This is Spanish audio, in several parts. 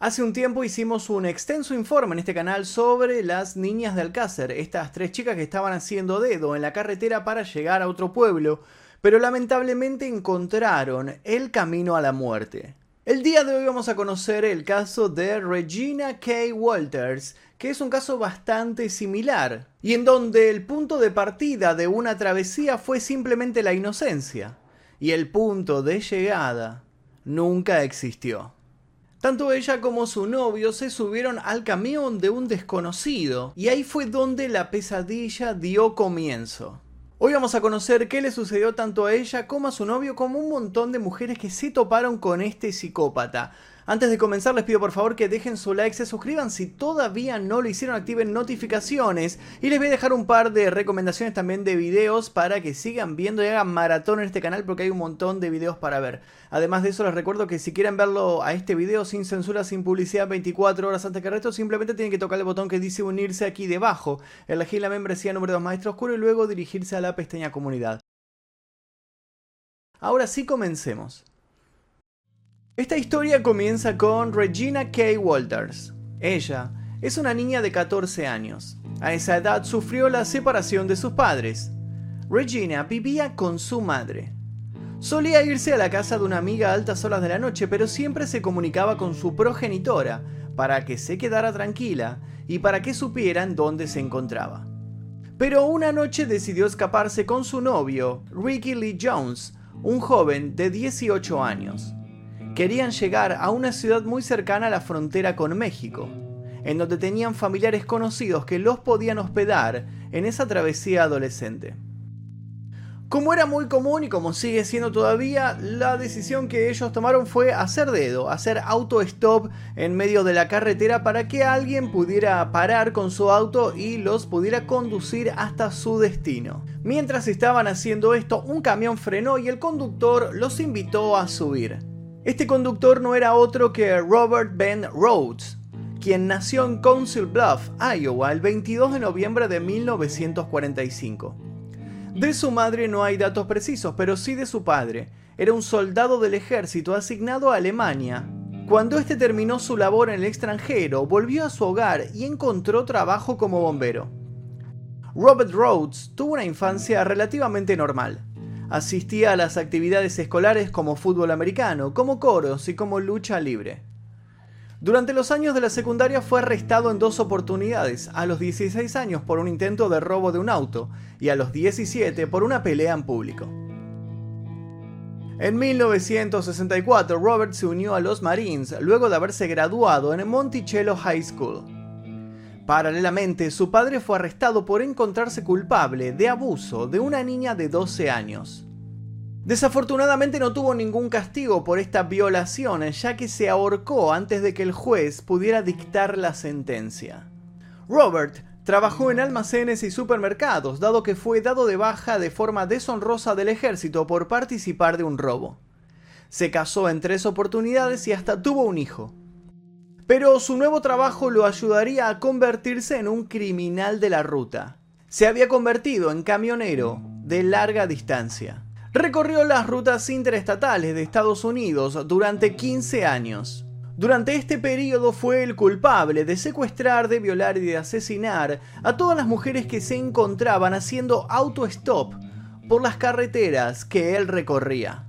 Hace un tiempo hicimos un extenso informe en este canal sobre las niñas de Alcácer, estas tres chicas que estaban haciendo dedo en la carretera para llegar a otro pueblo, pero lamentablemente encontraron el camino a la muerte. El día de hoy vamos a conocer el caso de Regina K. Walters, que es un caso bastante similar, y en donde el punto de partida de una travesía fue simplemente la inocencia, y el punto de llegada nunca existió. Tanto ella como su novio se subieron al camión de un desconocido y ahí fue donde la pesadilla dio comienzo. Hoy vamos a conocer qué le sucedió tanto a ella como a su novio como un montón de mujeres que se toparon con este psicópata. Antes de comenzar les pido por favor que dejen su like, se suscriban si todavía no lo hicieron, activen notificaciones y les voy a dejar un par de recomendaciones también de videos para que sigan viendo y hagan maratón en este canal porque hay un montón de videos para ver. Además de eso les recuerdo que si quieren verlo a este video sin censura, sin publicidad 24 horas antes que el resto, simplemente tienen que tocar el botón que dice unirse aquí debajo, elegir la membresía número 2 Maestro Oscuro y luego dirigirse a la pestaña comunidad. Ahora sí comencemos. Esta historia comienza con Regina K. Walters. Ella es una niña de 14 años. A esa edad sufrió la separación de sus padres. Regina vivía con su madre. Solía irse a la casa de una amiga a altas horas de la noche, pero siempre se comunicaba con su progenitora para que se quedara tranquila y para que supieran dónde se encontraba. Pero una noche decidió escaparse con su novio, Ricky Lee Jones, un joven de 18 años querían llegar a una ciudad muy cercana a la frontera con México, en donde tenían familiares conocidos que los podían hospedar en esa travesía adolescente. Como era muy común y como sigue siendo todavía, la decisión que ellos tomaron fue hacer dedo, hacer auto-stop en medio de la carretera para que alguien pudiera parar con su auto y los pudiera conducir hasta su destino. Mientras estaban haciendo esto, un camión frenó y el conductor los invitó a subir. Este conductor no era otro que Robert Ben Rhodes, quien nació en Council Bluff, Iowa, el 22 de noviembre de 1945. De su madre no hay datos precisos, pero sí de su padre. Era un soldado del ejército asignado a Alemania. Cuando este terminó su labor en el extranjero, volvió a su hogar y encontró trabajo como bombero. Robert Rhodes tuvo una infancia relativamente normal. Asistía a las actividades escolares como fútbol americano, como coros y como lucha libre. Durante los años de la secundaria fue arrestado en dos oportunidades, a los 16 años por un intento de robo de un auto y a los 17 por una pelea en público. En 1964 Robert se unió a los Marines luego de haberse graduado en Monticello High School. Paralelamente, su padre fue arrestado por encontrarse culpable de abuso de una niña de 12 años. Desafortunadamente no tuvo ningún castigo por esta violación, ya que se ahorcó antes de que el juez pudiera dictar la sentencia. Robert trabajó en almacenes y supermercados, dado que fue dado de baja de forma deshonrosa del ejército por participar de un robo. Se casó en tres oportunidades y hasta tuvo un hijo pero su nuevo trabajo lo ayudaría a convertirse en un criminal de la ruta. Se había convertido en camionero de larga distancia. Recorrió las rutas interestatales de Estados Unidos durante 15 años. Durante este periodo fue el culpable de secuestrar, de violar y de asesinar a todas las mujeres que se encontraban haciendo auto-stop por las carreteras que él recorría.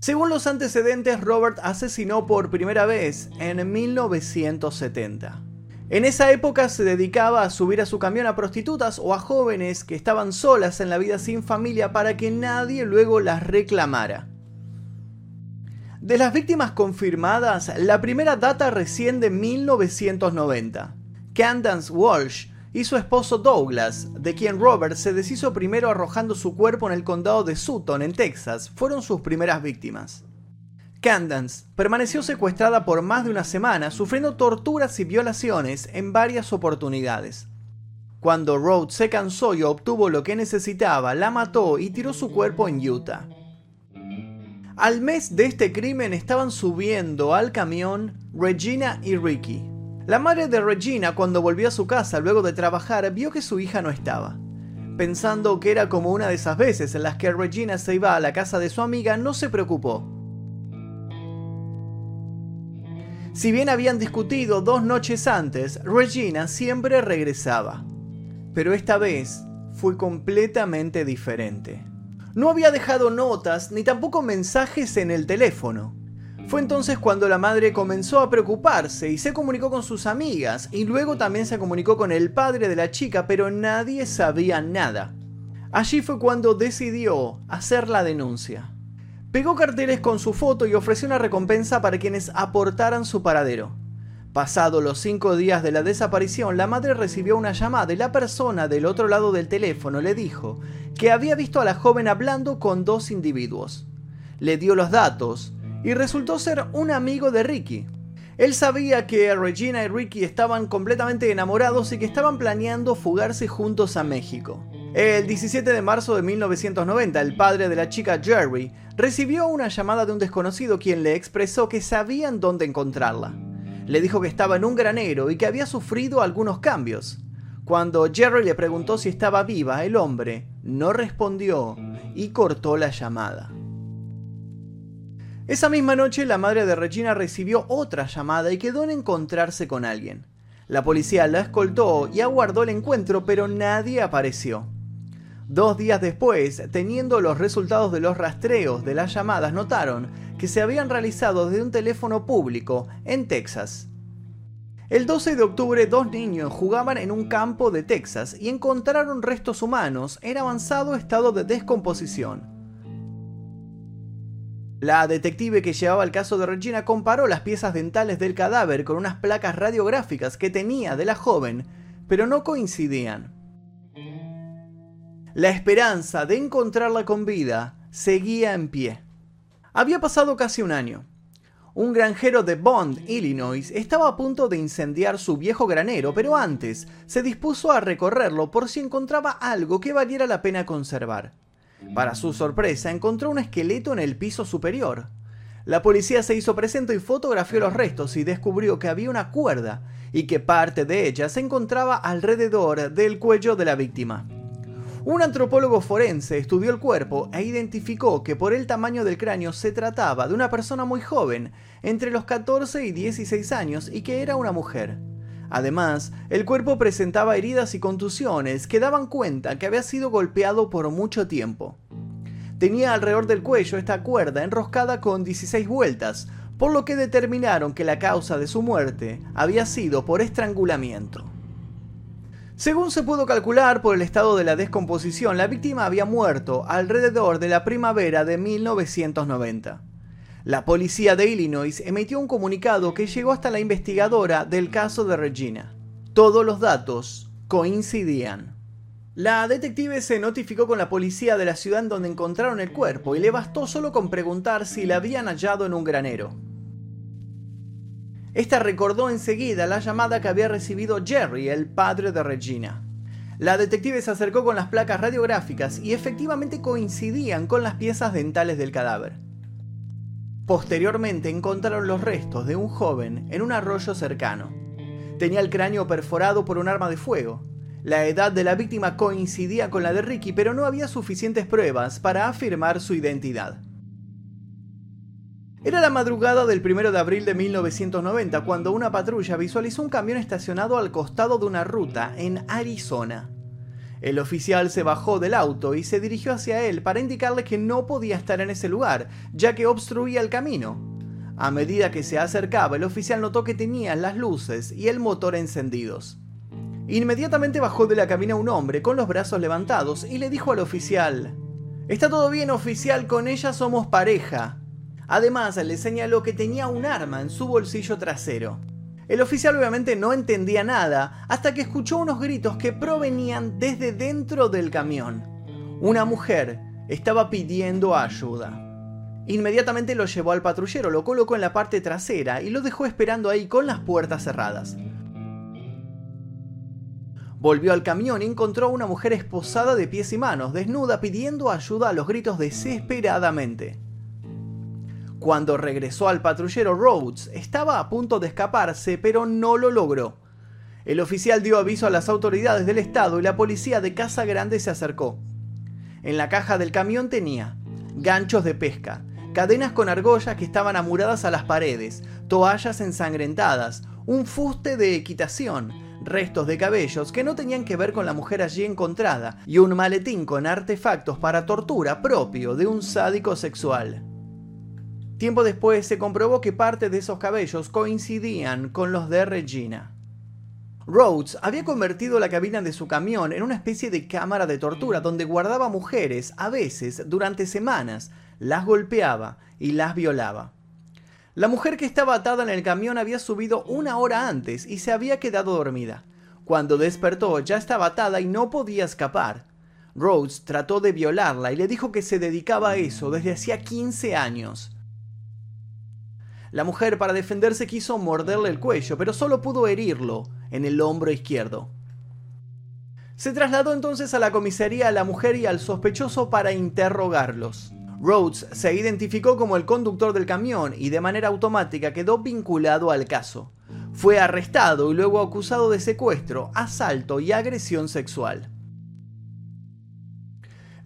Según los antecedentes, Robert asesinó por primera vez en 1970. En esa época se dedicaba a subir a su camión a prostitutas o a jóvenes que estaban solas en la vida sin familia para que nadie luego las reclamara. De las víctimas confirmadas, la primera data recién de 1990. Candance Walsh y su esposo Douglas, de quien Robert se deshizo primero arrojando su cuerpo en el condado de Sutton, en Texas, fueron sus primeras víctimas. Candance permaneció secuestrada por más de una semana, sufriendo torturas y violaciones en varias oportunidades. Cuando Rhodes se cansó y obtuvo lo que necesitaba, la mató y tiró su cuerpo en Utah. Al mes de este crimen estaban subiendo al camión Regina y Ricky, la madre de Regina, cuando volvió a su casa luego de trabajar, vio que su hija no estaba. Pensando que era como una de esas veces en las que Regina se iba a la casa de su amiga, no se preocupó. Si bien habían discutido dos noches antes, Regina siempre regresaba. Pero esta vez fue completamente diferente. No había dejado notas ni tampoco mensajes en el teléfono. Fue entonces cuando la madre comenzó a preocuparse y se comunicó con sus amigas y luego también se comunicó con el padre de la chica, pero nadie sabía nada. Allí fue cuando decidió hacer la denuncia. Pegó carteles con su foto y ofreció una recompensa para quienes aportaran su paradero. Pasado los cinco días de la desaparición, la madre recibió una llamada y la persona del otro lado del teléfono le dijo que había visto a la joven hablando con dos individuos. Le dio los datos y resultó ser un amigo de Ricky. Él sabía que Regina y Ricky estaban completamente enamorados y que estaban planeando fugarse juntos a México. El 17 de marzo de 1990, el padre de la chica Jerry recibió una llamada de un desconocido quien le expresó que sabían dónde encontrarla. Le dijo que estaba en un granero y que había sufrido algunos cambios. Cuando Jerry le preguntó si estaba viva, el hombre no respondió y cortó la llamada. Esa misma noche la madre de Regina recibió otra llamada y quedó en encontrarse con alguien. La policía la escoltó y aguardó el encuentro, pero nadie apareció. Dos días después, teniendo los resultados de los rastreos de las llamadas, notaron que se habían realizado desde un teléfono público en Texas. El 12 de octubre dos niños jugaban en un campo de Texas y encontraron restos humanos en avanzado estado de descomposición. La detective que llevaba el caso de Regina comparó las piezas dentales del cadáver con unas placas radiográficas que tenía de la joven, pero no coincidían. La esperanza de encontrarla con vida seguía en pie. Había pasado casi un año. Un granjero de Bond, Illinois, estaba a punto de incendiar su viejo granero, pero antes se dispuso a recorrerlo por si encontraba algo que valiera la pena conservar. Para su sorpresa, encontró un esqueleto en el piso superior. La policía se hizo presente y fotografió los restos y descubrió que había una cuerda y que parte de ella se encontraba alrededor del cuello de la víctima. Un antropólogo forense estudió el cuerpo e identificó que por el tamaño del cráneo se trataba de una persona muy joven, entre los 14 y 16 años, y que era una mujer. Además, el cuerpo presentaba heridas y contusiones que daban cuenta que había sido golpeado por mucho tiempo. Tenía alrededor del cuello esta cuerda enroscada con 16 vueltas, por lo que determinaron que la causa de su muerte había sido por estrangulamiento. Según se pudo calcular por el estado de la descomposición, la víctima había muerto alrededor de la primavera de 1990. La policía de Illinois emitió un comunicado que llegó hasta la investigadora del caso de Regina. Todos los datos coincidían. La detective se notificó con la policía de la ciudad en donde encontraron el cuerpo y le bastó solo con preguntar si la habían hallado en un granero. Esta recordó enseguida la llamada que había recibido Jerry, el padre de Regina. La detective se acercó con las placas radiográficas y efectivamente coincidían con las piezas dentales del cadáver. Posteriormente encontraron los restos de un joven en un arroyo cercano. Tenía el cráneo perforado por un arma de fuego. La edad de la víctima coincidía con la de Ricky, pero no había suficientes pruebas para afirmar su identidad. Era la madrugada del 1 de abril de 1990 cuando una patrulla visualizó un camión estacionado al costado de una ruta en Arizona. El oficial se bajó del auto y se dirigió hacia él para indicarle que no podía estar en ese lugar, ya que obstruía el camino. A medida que se acercaba, el oficial notó que tenía las luces y el motor encendidos. Inmediatamente bajó de la cabina un hombre con los brazos levantados y le dijo al oficial, Está todo bien oficial, con ella somos pareja. Además, le señaló que tenía un arma en su bolsillo trasero. El oficial obviamente no entendía nada hasta que escuchó unos gritos que provenían desde dentro del camión. Una mujer estaba pidiendo ayuda. Inmediatamente lo llevó al patrullero, lo colocó en la parte trasera y lo dejó esperando ahí con las puertas cerradas. Volvió al camión y encontró a una mujer esposada de pies y manos, desnuda, pidiendo ayuda a los gritos desesperadamente. Cuando regresó al patrullero Rhodes, estaba a punto de escaparse, pero no lo logró. El oficial dio aviso a las autoridades del estado y la policía de Casa Grande se acercó. En la caja del camión tenía ganchos de pesca, cadenas con argollas que estaban amuradas a las paredes, toallas ensangrentadas, un fuste de equitación, restos de cabellos que no tenían que ver con la mujer allí encontrada y un maletín con artefactos para tortura propio de un sádico sexual. Tiempo después se comprobó que parte de esos cabellos coincidían con los de Regina. Rhodes había convertido la cabina de su camión en una especie de cámara de tortura donde guardaba mujeres, a veces, durante semanas, las golpeaba y las violaba. La mujer que estaba atada en el camión había subido una hora antes y se había quedado dormida. Cuando despertó ya estaba atada y no podía escapar. Rhodes trató de violarla y le dijo que se dedicaba a eso desde hacía 15 años. La mujer para defenderse quiso morderle el cuello, pero solo pudo herirlo en el hombro izquierdo. Se trasladó entonces a la comisaría a la mujer y al sospechoso para interrogarlos. Rhodes se identificó como el conductor del camión y de manera automática quedó vinculado al caso. Fue arrestado y luego acusado de secuestro, asalto y agresión sexual.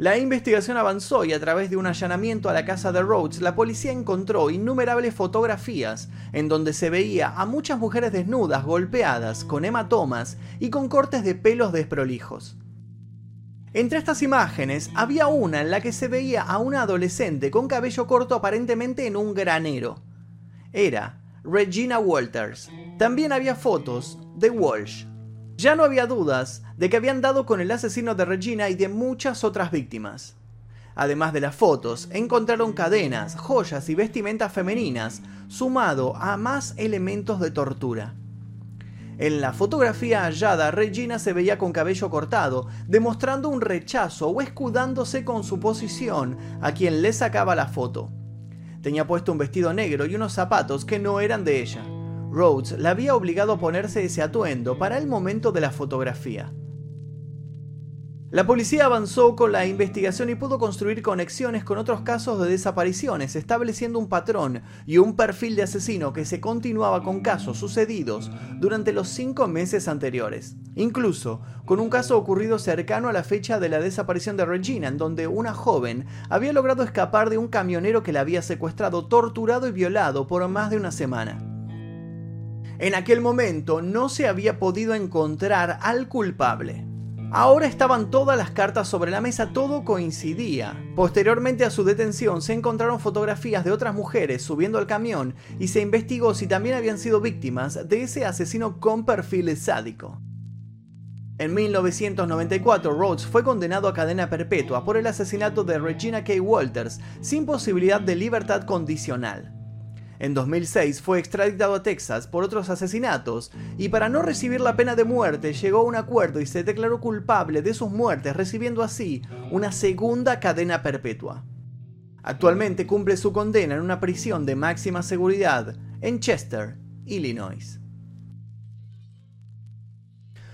La investigación avanzó y a través de un allanamiento a la casa de Rhodes, la policía encontró innumerables fotografías en donde se veía a muchas mujeres desnudas, golpeadas, con hematomas y con cortes de pelos desprolijos. Entre estas imágenes había una en la que se veía a una adolescente con cabello corto aparentemente en un granero. Era Regina Walters. También había fotos de Walsh, ya no había dudas de que habían dado con el asesino de Regina y de muchas otras víctimas. Además de las fotos, encontraron cadenas, joyas y vestimentas femeninas, sumado a más elementos de tortura. En la fotografía hallada, Regina se veía con cabello cortado, demostrando un rechazo o escudándose con su posición a quien le sacaba la foto. Tenía puesto un vestido negro y unos zapatos que no eran de ella. Rhodes la había obligado a ponerse ese atuendo para el momento de la fotografía. La policía avanzó con la investigación y pudo construir conexiones con otros casos de desapariciones, estableciendo un patrón y un perfil de asesino que se continuaba con casos sucedidos durante los cinco meses anteriores. Incluso con un caso ocurrido cercano a la fecha de la desaparición de Regina, en donde una joven había logrado escapar de un camionero que la había secuestrado, torturado y violado por más de una semana. En aquel momento no se había podido encontrar al culpable. Ahora estaban todas las cartas sobre la mesa, todo coincidía. Posteriormente a su detención se encontraron fotografías de otras mujeres subiendo al camión y se investigó si también habían sido víctimas de ese asesino con perfil sádico. En 1994, Rhodes fue condenado a cadena perpetua por el asesinato de Regina K. Walters sin posibilidad de libertad condicional. En 2006 fue extraditado a Texas por otros asesinatos y para no recibir la pena de muerte llegó a un acuerdo y se declaró culpable de sus muertes, recibiendo así una segunda cadena perpetua. Actualmente cumple su condena en una prisión de máxima seguridad en Chester, Illinois.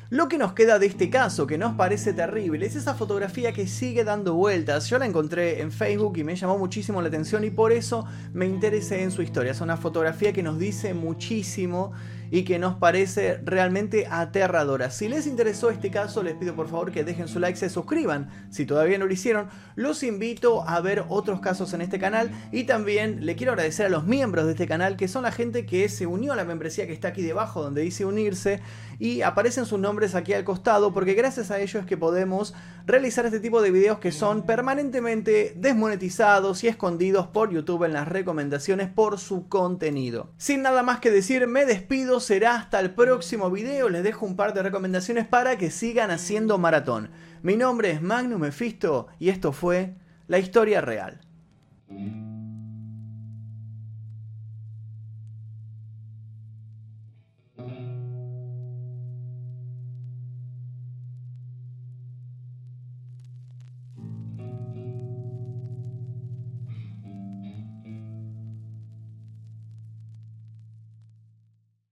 Lo que nos queda de este caso, que nos parece terrible, es esa fotografía que sigue dando vueltas. Yo la encontré en Facebook y me llamó muchísimo la atención y por eso me interesé en su historia. Es una fotografía que nos dice muchísimo y que nos parece realmente aterradora. Si les interesó este caso, les pido por favor que dejen su like, se suscriban. Si todavía no lo hicieron, los invito a ver otros casos en este canal y también le quiero agradecer a los miembros de este canal, que son la gente que se unió a la membresía que está aquí debajo donde dice unirse y aparecen sus nombres aquí al costado porque gracias a ellos es que podemos realizar este tipo de videos que son permanentemente desmonetizados y escondidos por YouTube en las recomendaciones por su contenido. Sin nada más que decir, me despido será hasta el próximo video. Les dejo un par de recomendaciones para que sigan haciendo maratón. Mi nombre es Magnum Mephisto y esto fue La Historia Real.